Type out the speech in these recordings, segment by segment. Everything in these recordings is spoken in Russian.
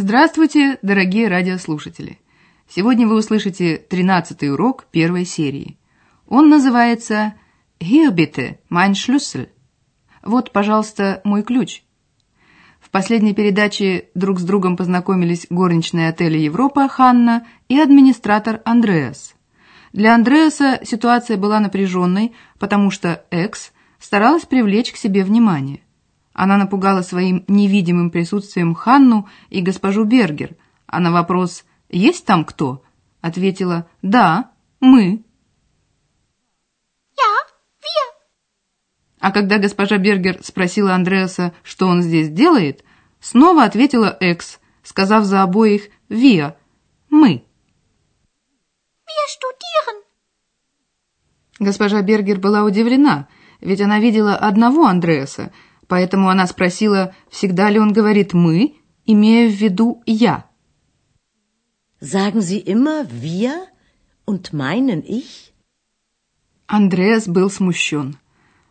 Здравствуйте, дорогие радиослушатели! Сегодня вы услышите тринадцатый урок первой серии. Он называется «Hier bitte, mein Schlüssel». Вот, пожалуйста, мой ключ. В последней передаче друг с другом познакомились горничная отеля «Европа» Ханна и администратор Андреас. Для Андреаса ситуация была напряженной, потому что Экс старалась привлечь к себе внимание. Она напугала своим невидимым присутствием Ханну и госпожу Бергер, а на вопрос «Есть там кто?» ответила «Да, мы». А когда госпожа Бергер спросила Андреаса, что он здесь делает, снова ответила Экс, сказав за обоих «Wir», «Мы». Wir studieren. Госпожа Бергер была удивлена, ведь она видела одного Андреаса, поэтому она спросила, всегда ли он говорит «мы», имея в виду «я». Sagen Sie immer wir und meinen ich? Андреас был смущен.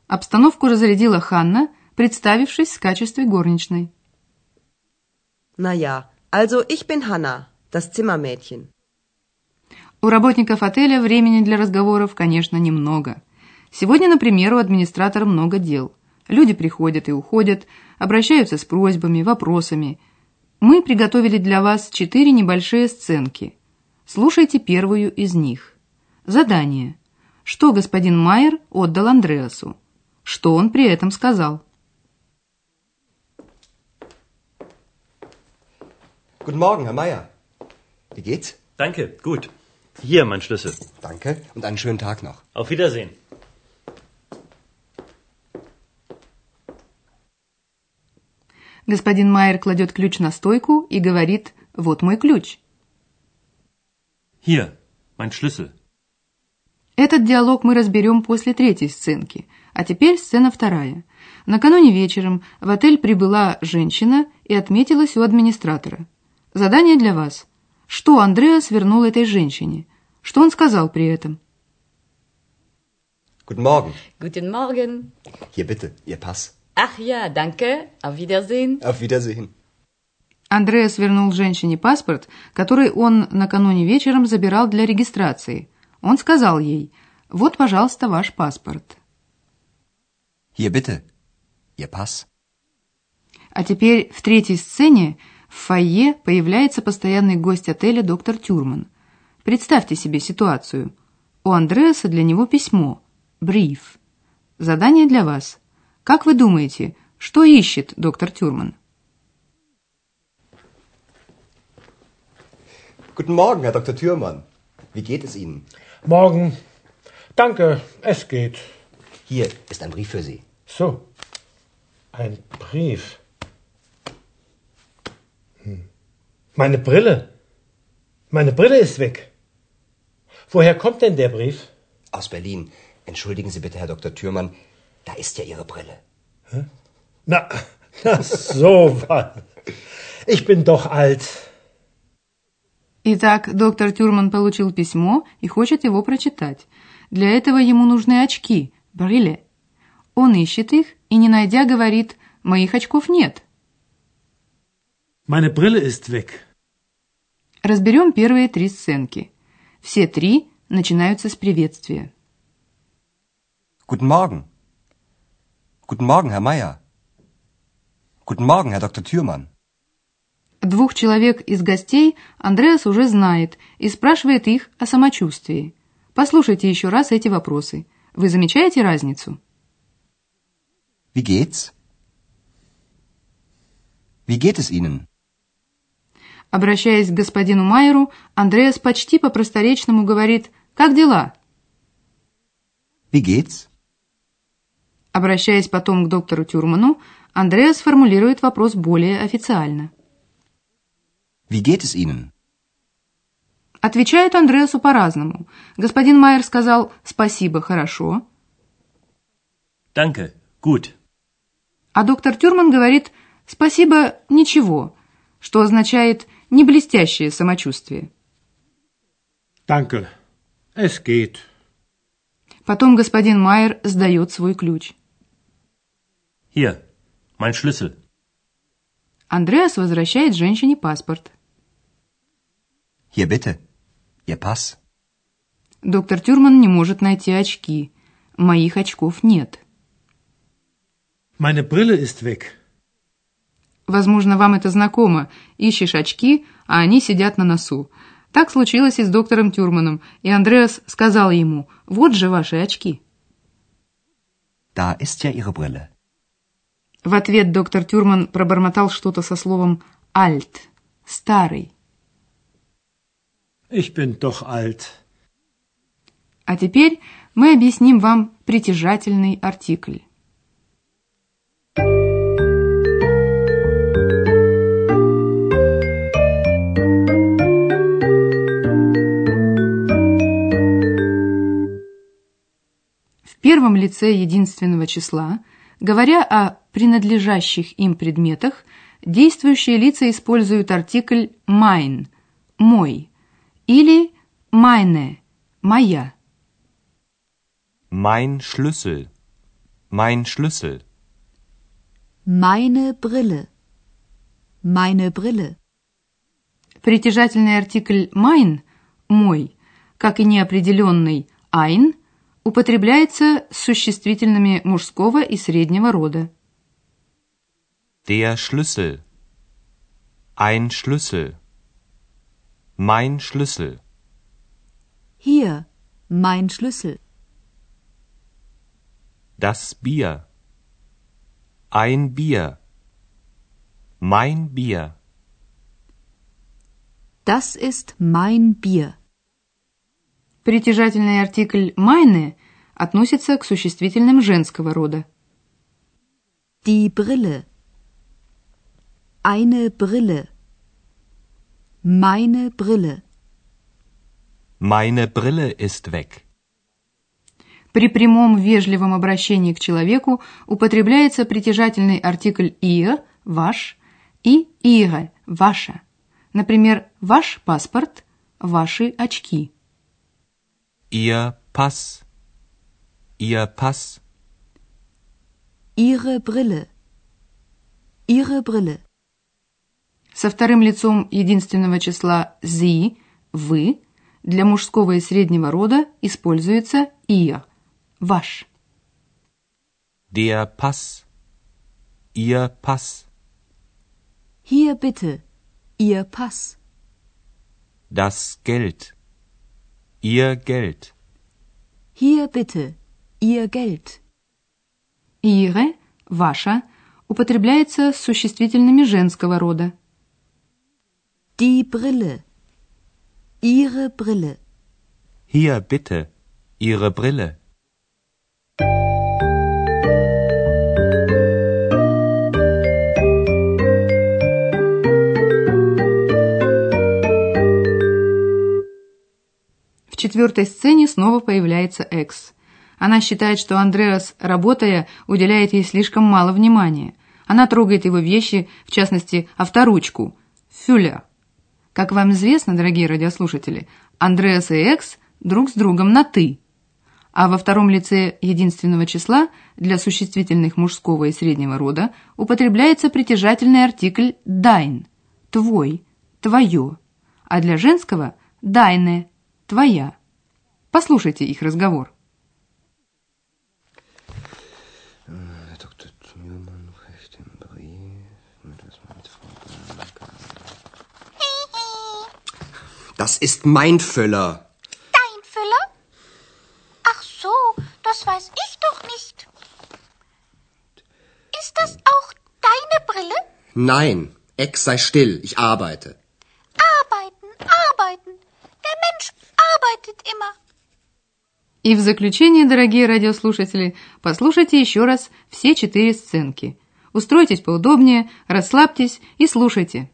Обстановку разрядила Ханна, представившись в качестве горничной. Na ja, also ich bin Hanna, das Zimmermädchen. У работников отеля времени для разговоров, конечно, немного. Сегодня, например, у администратора много дел. Люди приходят и уходят, обращаются с просьбами, вопросами. Мы приготовили для вас четыре небольшие сценки. Слушайте первую из них. Задание. Что господин Майер отдал Андреасу? Что он при этом сказал? Guten Morgen, Herr Meier. Wie geht's? Danke, gut. Hier, mein Schlüssel. Danke und einen schönen Tag noch. Auf Wiedersehen. Господин Майер кладет ключ на стойку и говорит «Вот мой ключ». Hier, mein Schlüssel. Этот диалог мы разберем после третьей сценки. А теперь сцена вторая. Накануне вечером в отель прибыла женщина и отметилась у администратора. Задание для вас. Что Андреас вернул этой женщине? Что он сказал при этом? Guten Morgen. Guten Morgen. Hier bitte, Ihr Pass. Ach ja, danke. Auf Wiedersehen. Auf Wiedersehen. Андреас вернул женщине паспорт, который он накануне вечером забирал для регистрации. Он сказал ей, вот, пожалуйста, ваш паспорт. Hier bitte, Ihr Pass. А теперь в третьей сцене в фойе появляется постоянный гость отеля доктор Тюрман. Представьте себе ситуацию. У Андреаса для него письмо, бриф. Задание для вас. Как вы думаете, что ищет доктор Тюрман? Guten Morgen, Herr Dr. Thürmann. Wie geht es Ihnen? Morgen. Danke, es geht. Hier ist ein Brief für Sie. So. Ein Brief. Hm. Meine Brille. Meine Brille ist weg. Woher kommt denn der Brief? Aus Berlin. Entschuldigen Sie bitte, Herr Dr. Thürmann. Da ist ja Ihre Brille. Na, na so was. Ich bin doch alt. Итак, доктор Тюрман получил письмо и хочет его прочитать. Для этого ему нужны очки, бриле. Он ищет их и, не найдя, говорит, «Моих очков нет». Meine Brille ist weg. Разберем первые три сценки. Все три начинаются с приветствия. Guten Morgen. Guten Morgen, Herr Meier. Guten Morgen, Herr Dr. Thürmann. Двух человек из гостей Андреас уже знает и спрашивает их о самочувствии. Послушайте еще раз эти вопросы. Вы замечаете разницу? Wie geht's? Wie geht es Ihnen? Обращаясь к господину Майеру, Андреас почти по-просторечному говорит «Как дела?». Wie geht's? Обращаясь потом к доктору Тюрману, Андреас формулирует вопрос более официально. Wie geht es Ihnen? отвечают Андреасу по-разному. Господин Майер сказал «спасибо, хорошо», Danke, gut. а доктор Тюрман говорит «спасибо, ничего», что означает «не блестящее самочувствие». Danke. Es geht. Потом господин Майер сдает свой ключ. Hier, mein Schlüssel. Андреас возвращает женщине паспорт. Hier bitte. Ihr Pass. Доктор Тюрман не может найти очки. Моих очков нет. Meine Brille ist weg. Возможно, вам это знакомо. Ищешь очки, а они сидят на носу. Так случилось и с доктором Тюрманом, и Андреас сказал ему, вот же ваши очки. Da ist ja Ihre Brille. В ответ доктор Тюрман пробормотал что-то со словом «альт» – «старый». Ich bin doch alt. А теперь мы объясним вам притяжательный артикль. В первом лице единственного числа, говоря о принадлежащих им предметах, действующие лица используют артикль «mein» – «мой» или «meine» – «моя». Mein Schlüssel. Mein Schlüssel. Meine Brille. Meine Brille. Притяжательный артикль mein – «мой», как и неопределенный ein, употребляется с существительными мужского и среднего рода. Der Schlüssel. Ein Schlüssel. Mein Schlüssel. Hier, mein Schlüssel. Das Bier. Ein Bier. Mein Bier. Das ist mein Bier. Притяжательный артикль meine относится к существительным женского рода. Die Brille. Eine Brille. Meine Brille. Meine Brille ist weg. При прямом вежливом обращении к человеку употребляется притяжательный артикль ihr – ваш и ihre – ваша. Например, ваш паспорт – ваши очки. Ihr Pass. Ihr Pass. Ihre Brille. Ihre Brille. Со вторым лицом единственного числа sie – вы для мужского и среднего рода используется ihr – ваш. Der Pass. Ihr Pass. Hier bitte. Ihr Pass. Das Geld. Ihr Geld. Hier bitte. Ihr Geld. Ihre – ваша употребляется с существительными женского рода. Die Brille. Ihre Brille. Hier bitte. Ihre Brille. В четвертой сцене снова появляется Экс. Она считает, что Андреас, работая, уделяет ей слишком мало внимания. Она трогает его вещи, в частности, авторучку – фюля. Как вам известно, дорогие радиослушатели, Андреас и Экс друг с другом на «ты». А во втором лице единственного числа для существительных мужского и среднего рода употребляется притяжательный артикль «dein» – «твой», «твое», а для женского – «deine» – «твоя». Послушайте их разговор. Dr. Thürmann reicht den Brief. Das mit Frau Das ist mein Füller. Dein Füller? Ach so, das weiß ich doch nicht. Ist das auch deine Brille? Nein, Ex, sei still. Ich arbeite. Arbeiten, arbeiten. Der Mensch arbeitet immer. И в заключение, дорогие радиослушатели, послушайте еще раз все четыре сценки. Устройтесь поудобнее, расслабьтесь и слушайте.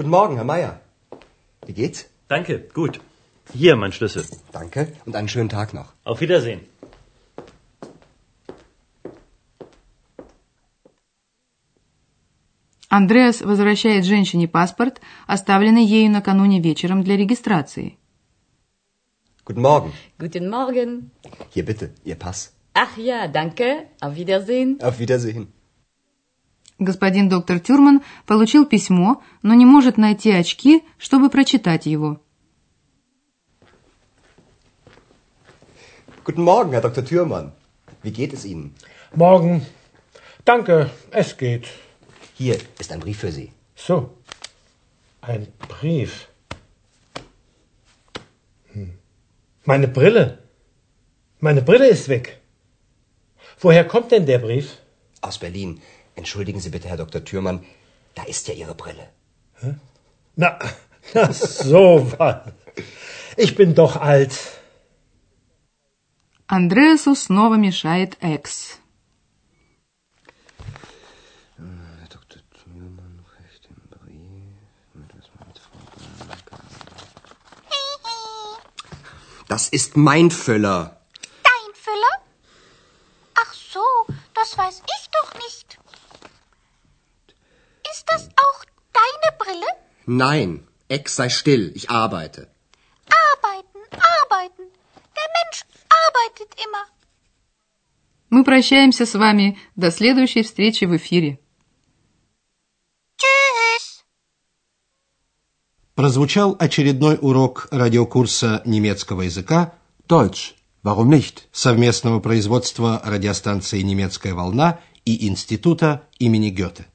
Guten Morgen, Herr Meier. Wie geht's? Danke, gut. Hier, mein Schlüssel. Danke und einen schönen Tag noch. Auf Wiedersehen. Андреас возвращает женщине паспорт, оставленный ею накануне вечером для регистрации. Guten Morgen. Guten Morgen. Hier bitte, Ihr Pass. Ach ja, danke. Auf Wiedersehen. Auf Wiedersehen. Господин доктор Тюрман получил письмо, но не может найти очки, чтобы прочитать его. Guten Morgen, Herr Dr. Thürmann. Wie geht es Ihnen? Morgen. Danke, es geht. Hier ist ein Brief für Sie. So. Ein Brief. Hm. Meine Brille. Meine Brille ist weg. Woher kommt denn der Brief? Aus Berlin. Entschuldigen Sie bitte, Herr Dr. Thürmann. Da ist ja Ihre Brille. Na, na so was. Ich bin doch alt. Андреасу снова мешает Экс. Dr. Thürmann kriegt den Brief. Das ist mein Füller. Nein, Ex sei still. Ich arbeite. Arbeiten, arbeiten. Der Mensch arbeitet immer. Мы прощаемся с вами до следующей встречи в эфире. Tschüss. Прозвучал очередной урок радиокурса немецкого языка Deutsch. Warum nicht? совместного производства радиостанции «Немецкая волна» и Института имени Гёте.